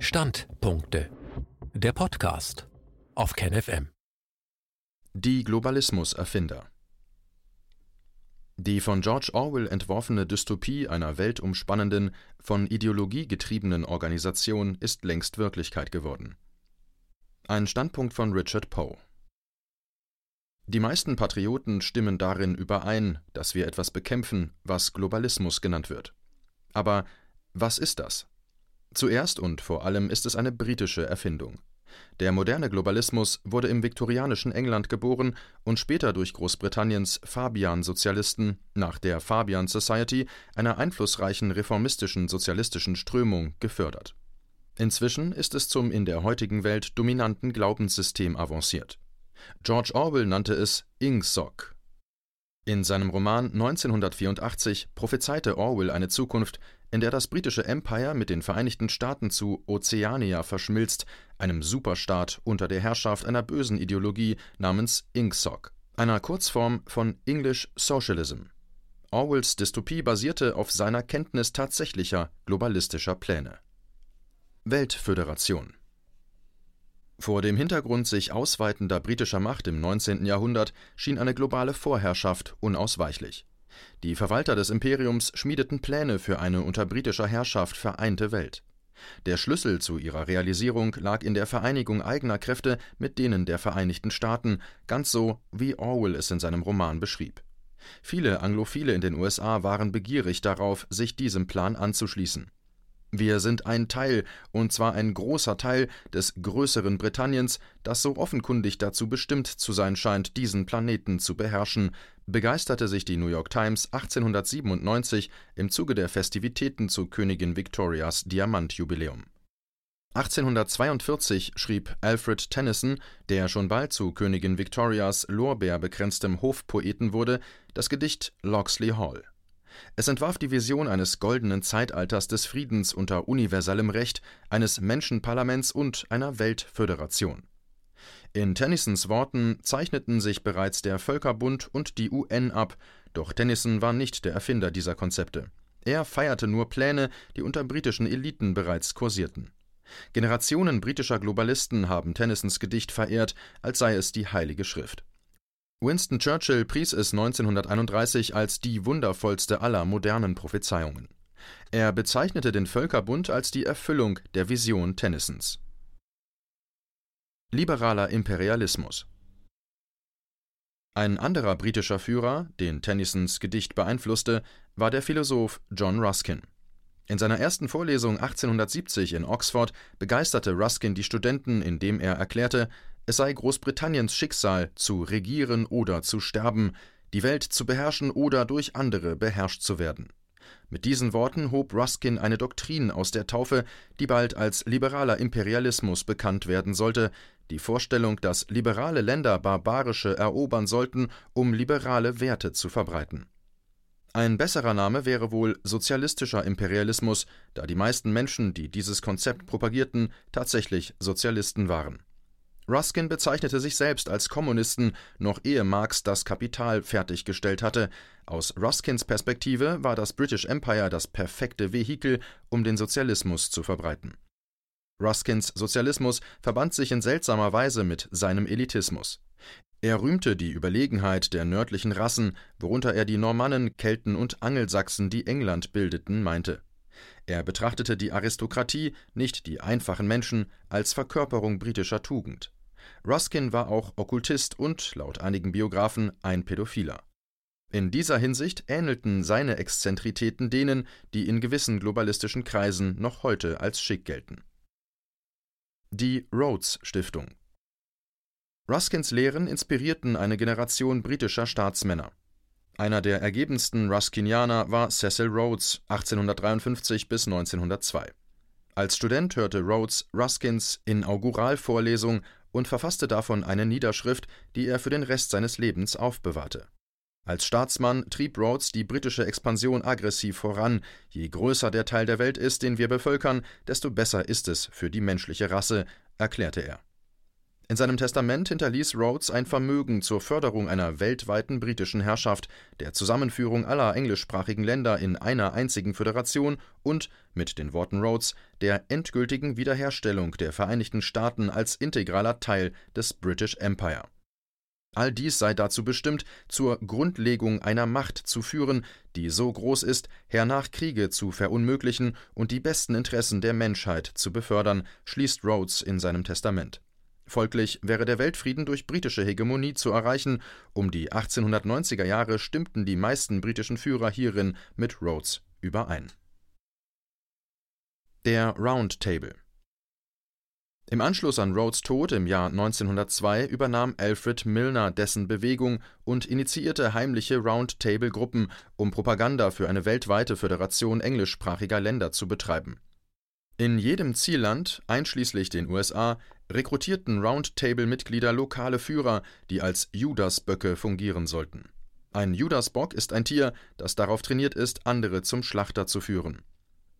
Standpunkte. Der Podcast auf KenFM. Die Globalismus-Erfinder. Die von George Orwell entworfene Dystopie einer weltumspannenden, von Ideologie getriebenen Organisation ist längst Wirklichkeit geworden. Ein Standpunkt von Richard Poe. Die meisten Patrioten stimmen darin überein, dass wir etwas bekämpfen, was Globalismus genannt wird. Aber was ist das? Zuerst und vor allem ist es eine britische Erfindung. Der moderne Globalismus wurde im viktorianischen England geboren und später durch Großbritanniens Fabian-Sozialisten nach der Fabian Society, einer einflussreichen reformistischen sozialistischen Strömung, gefördert. Inzwischen ist es zum in der heutigen Welt dominanten Glaubenssystem avanciert. George Orwell nannte es Ingsoc. In seinem Roman 1984 prophezeite Orwell eine Zukunft, in der das britische Empire mit den Vereinigten Staaten zu Oceania verschmilzt, einem Superstaat unter der Herrschaft einer bösen Ideologie namens Ingsoc, einer Kurzform von English Socialism. Orwells Dystopie basierte auf seiner Kenntnis tatsächlicher globalistischer Pläne. Weltföderation vor dem Hintergrund sich ausweitender britischer Macht im 19. Jahrhundert schien eine globale Vorherrschaft unausweichlich. Die Verwalter des Imperiums schmiedeten Pläne für eine unter britischer Herrschaft vereinte Welt. Der Schlüssel zu ihrer Realisierung lag in der Vereinigung eigener Kräfte mit denen der Vereinigten Staaten, ganz so, wie Orwell es in seinem Roman beschrieb. Viele Anglophile in den USA waren begierig darauf, sich diesem Plan anzuschließen. Wir sind ein Teil, und zwar ein großer Teil, des größeren Britanniens, das so offenkundig dazu bestimmt zu sein scheint, diesen Planeten zu beherrschen, begeisterte sich die New York Times 1897 im Zuge der Festivitäten zu Königin Victorias Diamantjubiläum. 1842 schrieb Alfred Tennyson, der schon bald zu Königin Victorias lorbeerbekränztem Hofpoeten wurde, das Gedicht Locksley Hall. Es entwarf die Vision eines goldenen Zeitalters des Friedens unter universellem Recht, eines Menschenparlaments und einer Weltföderation. In Tennysons Worten zeichneten sich bereits der Völkerbund und die UN ab, doch Tennyson war nicht der Erfinder dieser Konzepte. Er feierte nur Pläne, die unter britischen Eliten bereits kursierten. Generationen britischer Globalisten haben Tennysons Gedicht verehrt, als sei es die Heilige Schrift. Winston Churchill pries es 1931 als die wundervollste aller modernen Prophezeiungen. Er bezeichnete den Völkerbund als die Erfüllung der Vision Tennysons. Liberaler Imperialismus Ein anderer britischer Führer, den Tennysons Gedicht beeinflusste, war der Philosoph John Ruskin. In seiner ersten Vorlesung 1870 in Oxford begeisterte Ruskin die Studenten, indem er erklärte, es sei Großbritanniens Schicksal, zu regieren oder zu sterben, die Welt zu beherrschen oder durch andere beherrscht zu werden. Mit diesen Worten hob Ruskin eine Doktrin aus der Taufe, die bald als liberaler Imperialismus bekannt werden sollte, die Vorstellung, dass liberale Länder barbarische erobern sollten, um liberale Werte zu verbreiten. Ein besserer Name wäre wohl sozialistischer Imperialismus, da die meisten Menschen, die dieses Konzept propagierten, tatsächlich Sozialisten waren. Ruskin bezeichnete sich selbst als Kommunisten, noch ehe Marx das Kapital fertiggestellt hatte. Aus Ruskins Perspektive war das British Empire das perfekte Vehikel, um den Sozialismus zu verbreiten. Ruskins Sozialismus verband sich in seltsamer Weise mit seinem Elitismus. Er rühmte die Überlegenheit der nördlichen Rassen, worunter er die Normannen, Kelten und Angelsachsen, die England bildeten, meinte. Er betrachtete die Aristokratie, nicht die einfachen Menschen, als Verkörperung britischer Tugend. Ruskin war auch Okkultist und, laut einigen Biografen, ein Pädophiler. In dieser Hinsicht ähnelten seine Exzentritäten denen, die in gewissen globalistischen Kreisen noch heute als schick gelten. Die Rhodes Stiftung Ruskins Lehren inspirierten eine Generation britischer Staatsmänner. Einer der ergebensten Ruskinianer war Cecil Rhodes 1853 bis 1902. Als Student hörte Rhodes Ruskins Inauguralvorlesung und verfasste davon eine Niederschrift, die er für den Rest seines Lebens aufbewahrte. Als Staatsmann trieb Rhodes die britische Expansion aggressiv voran. Je größer der Teil der Welt ist, den wir bevölkern, desto besser ist es für die menschliche Rasse, erklärte er. In seinem Testament hinterließ Rhodes ein Vermögen zur Förderung einer weltweiten britischen Herrschaft, der Zusammenführung aller englischsprachigen Länder in einer einzigen Föderation und, mit den Worten Rhodes, der endgültigen Wiederherstellung der Vereinigten Staaten als integraler Teil des British Empire. All dies sei dazu bestimmt, zur Grundlegung einer Macht zu führen, die so groß ist, hernach Kriege zu verunmöglichen und die besten Interessen der Menschheit zu befördern, schließt Rhodes in seinem Testament. Folglich wäre der Weltfrieden durch britische Hegemonie zu erreichen, um die 1890er Jahre stimmten die meisten britischen Führer hierin mit Rhodes überein. Der Round Table Im Anschluss an Rhodes Tod im Jahr 1902 übernahm Alfred Milner dessen Bewegung und initiierte heimliche Round-Table-Gruppen, um Propaganda für eine weltweite Föderation englischsprachiger Länder zu betreiben. In jedem Zielland, einschließlich den USA, rekrutierten Roundtable-Mitglieder lokale Führer, die als Judasböcke fungieren sollten. Ein Judasbock ist ein Tier, das darauf trainiert ist, andere zum Schlachter zu führen.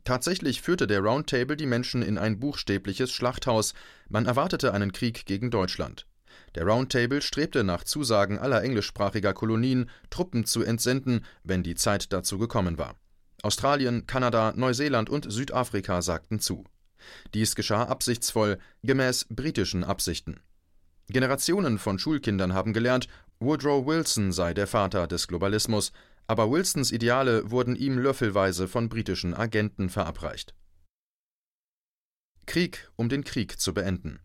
Tatsächlich führte der Roundtable die Menschen in ein buchstäbliches Schlachthaus, man erwartete einen Krieg gegen Deutschland. Der Roundtable strebte nach Zusagen aller englischsprachiger Kolonien, Truppen zu entsenden, wenn die Zeit dazu gekommen war. Australien, Kanada, Neuseeland und Südafrika sagten zu. Dies geschah absichtsvoll, gemäß britischen Absichten. Generationen von Schulkindern haben gelernt, Woodrow Wilson sei der Vater des Globalismus, aber Wilsons Ideale wurden ihm löffelweise von britischen Agenten verabreicht. Krieg, um den Krieg zu beenden.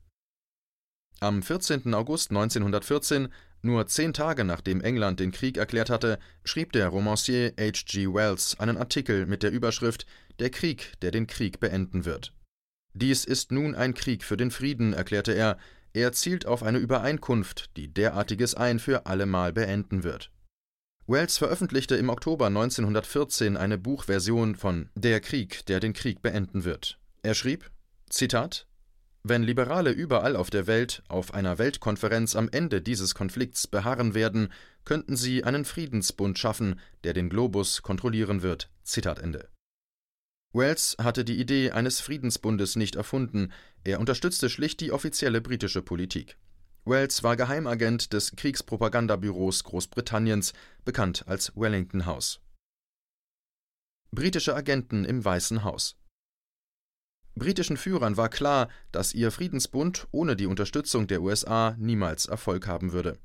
Am 14. August 1914, nur zehn Tage nachdem England den Krieg erklärt hatte, schrieb der Romancier H. G. Wells einen Artikel mit der Überschrift Der Krieg, der den Krieg beenden wird. Dies ist nun ein Krieg für den Frieden, erklärte er, er zielt auf eine Übereinkunft, die derartiges ein für allemal beenden wird. Wells veröffentlichte im Oktober 1914 eine Buchversion von Der Krieg, der den Krieg beenden wird. Er schrieb: Zitat Wenn Liberale überall auf der Welt auf einer Weltkonferenz am Ende dieses Konflikts beharren werden, könnten sie einen Friedensbund schaffen, der den Globus kontrollieren wird. Zitat Ende. Wells hatte die Idee eines Friedensbundes nicht erfunden, er unterstützte schlicht die offizielle britische Politik. Wells war Geheimagent des Kriegspropagandabüros Großbritanniens, bekannt als Wellington House. Britische Agenten im Weißen Haus Britischen Führern war klar, dass ihr Friedensbund ohne die Unterstützung der USA niemals Erfolg haben würde.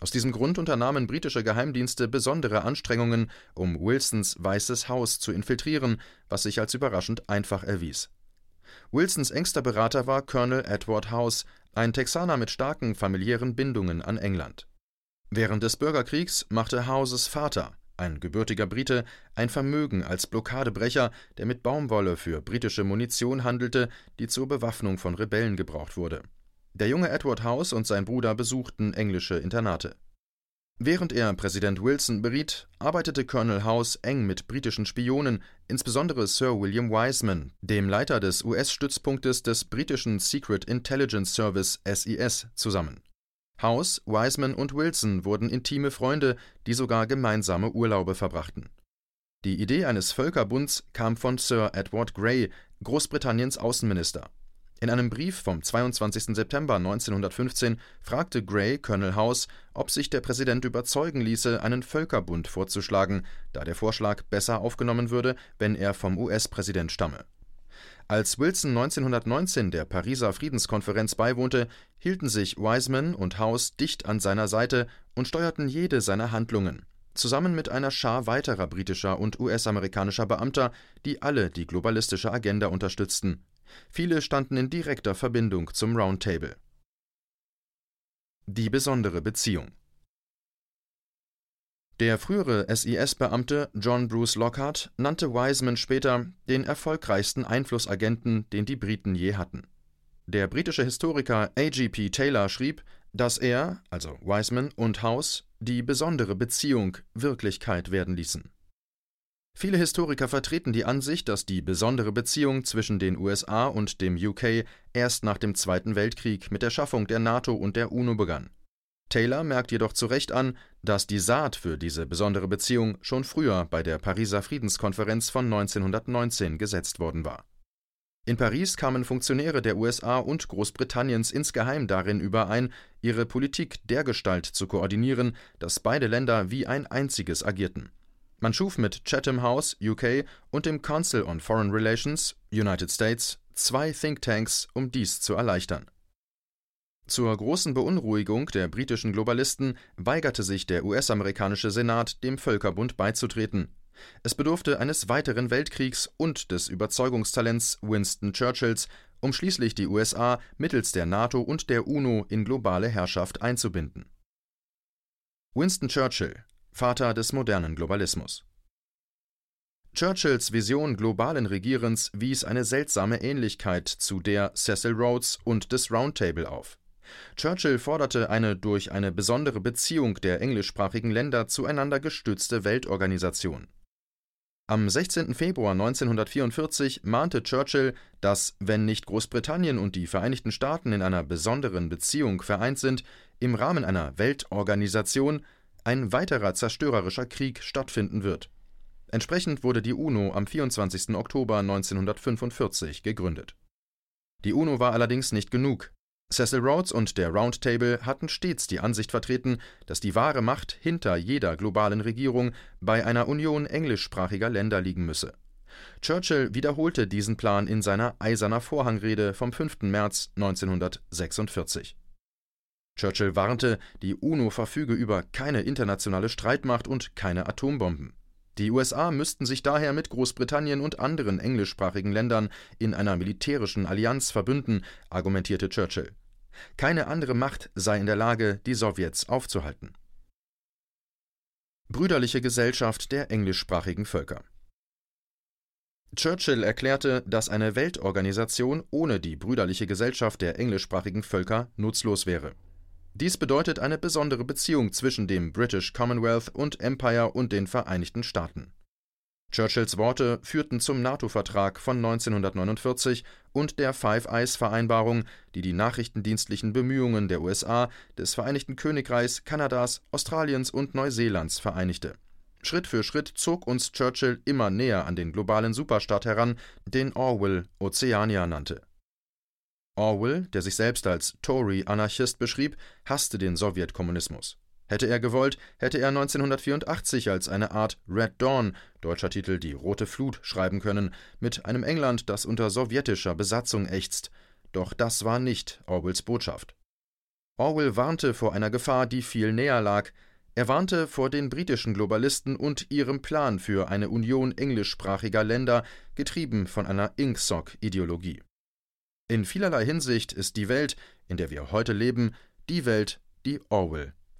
Aus diesem Grund unternahmen britische Geheimdienste besondere Anstrengungen, um Wilsons Weißes Haus zu infiltrieren, was sich als überraschend einfach erwies. Wilsons engster Berater war Colonel Edward House, ein Texaner mit starken familiären Bindungen an England. Während des Bürgerkriegs machte Houses Vater, ein gebürtiger Brite, ein Vermögen als Blockadebrecher, der mit Baumwolle für britische Munition handelte, die zur Bewaffnung von Rebellen gebraucht wurde. Der junge Edward House und sein Bruder besuchten englische Internate. Während er Präsident Wilson beriet, arbeitete Colonel House eng mit britischen Spionen, insbesondere Sir William Wiseman, dem Leiter des US-Stützpunktes des britischen Secret Intelligence Service SIS, zusammen. House, Wiseman und Wilson wurden intime Freunde, die sogar gemeinsame Urlaube verbrachten. Die Idee eines Völkerbunds kam von Sir Edward Grey, Großbritanniens Außenminister. In einem Brief vom 22. September 1915 fragte Gray Colonel House, ob sich der Präsident überzeugen ließe, einen Völkerbund vorzuschlagen, da der Vorschlag besser aufgenommen würde, wenn er vom US-Präsident stamme. Als Wilson 1919 der Pariser Friedenskonferenz beiwohnte, hielten sich Wiseman und House dicht an seiner Seite und steuerten jede seiner Handlungen, zusammen mit einer Schar weiterer britischer und US-amerikanischer Beamter, die alle die globalistische Agenda unterstützten. Viele standen in direkter Verbindung zum Roundtable. Die besondere Beziehung Der frühere SIS-Beamte John Bruce Lockhart nannte Wiseman später den erfolgreichsten Einflussagenten, den die Briten je hatten. Der britische Historiker A.G.P. Taylor schrieb, dass er, also Wiseman und House, die besondere Beziehung Wirklichkeit werden ließen Viele Historiker vertreten die Ansicht, dass die besondere Beziehung zwischen den USA und dem UK erst nach dem Zweiten Weltkrieg mit der Schaffung der NATO und der UNO begann. Taylor merkt jedoch zu Recht an, dass die Saat für diese besondere Beziehung schon früher bei der Pariser Friedenskonferenz von 1919 gesetzt worden war In Paris kamen Funktionäre der USA und Großbritanniens insgeheim darin überein, ihre Politik dergestalt zu koordinieren, dass beide Länder wie ein einziges agierten. Man schuf mit Chatham House (UK) und dem Council on Foreign Relations (United States) zwei Thinktanks, um dies zu erleichtern. Zur großen Beunruhigung der britischen Globalisten weigerte sich der US-amerikanische Senat, dem Völkerbund beizutreten es bedurfte eines weiteren Weltkriegs und des Überzeugungstalents Winston Churchills, um schließlich die USA mittels der NATO und der UNO in globale Herrschaft einzubinden. Winston Churchill, Vater des modernen Globalismus Churchills Vision globalen Regierens wies eine seltsame Ähnlichkeit zu der Cecil Rhodes und des Round Table auf. Churchill forderte eine durch eine besondere Beziehung der englischsprachigen Länder zueinander gestützte Weltorganisation am 16. Februar 1944 mahnte Churchill, dass, wenn nicht Großbritannien und die Vereinigten Staaten in einer besonderen Beziehung vereint sind, im Rahmen einer Weltorganisation ein weiterer zerstörerischer Krieg stattfinden wird. Entsprechend wurde die UNO am 24. Oktober 1945 gegründet. Die UNO war allerdings nicht genug. Cecil Rhodes und der Round Table hatten stets die Ansicht vertreten, dass die wahre Macht hinter jeder globalen Regierung bei einer Union englischsprachiger Länder liegen müsse. Churchill wiederholte diesen Plan in seiner Eiserner Vorhangrede vom 5. März 1946. Churchill warnte, die UNO verfüge über keine internationale Streitmacht und keine Atombomben. Die USA müssten sich daher mit Großbritannien und anderen englischsprachigen Ländern in einer militärischen Allianz verbünden, argumentierte Churchill. Keine andere Macht sei in der Lage, die Sowjets aufzuhalten. Brüderliche Gesellschaft der englischsprachigen Völker Churchill erklärte, dass eine Weltorganisation ohne die brüderliche Gesellschaft der englischsprachigen Völker nutzlos wäre. Dies bedeutet eine besondere Beziehung zwischen dem British Commonwealth und Empire und den Vereinigten Staaten Churchills Worte führten zum NATO-Vertrag von 1949 und der Five-Eyes-Vereinbarung, die die nachrichtendienstlichen Bemühungen der USA, des Vereinigten Königreichs, Kanadas, Australiens und Neuseelands vereinigte. Schritt für Schritt zog uns Churchill immer näher an den globalen Superstaat heran, den Orwell Oceania nannte. Orwell, der sich selbst als Tory-Anarchist beschrieb, hasste den Sowjetkommunismus. Hätte er gewollt, hätte er 1984 als eine Art Red Dawn, deutscher Titel Die rote Flut, schreiben können, mit einem England, das unter sowjetischer Besatzung ächzt. Doch das war nicht Orwells Botschaft. Orwell warnte vor einer Gefahr, die viel näher lag. Er warnte vor den britischen Globalisten und ihrem Plan für eine Union englischsprachiger Länder, getrieben von einer Ingsoc-Ideologie. In vielerlei Hinsicht ist die Welt, in der wir heute leben, die Welt, die Orwell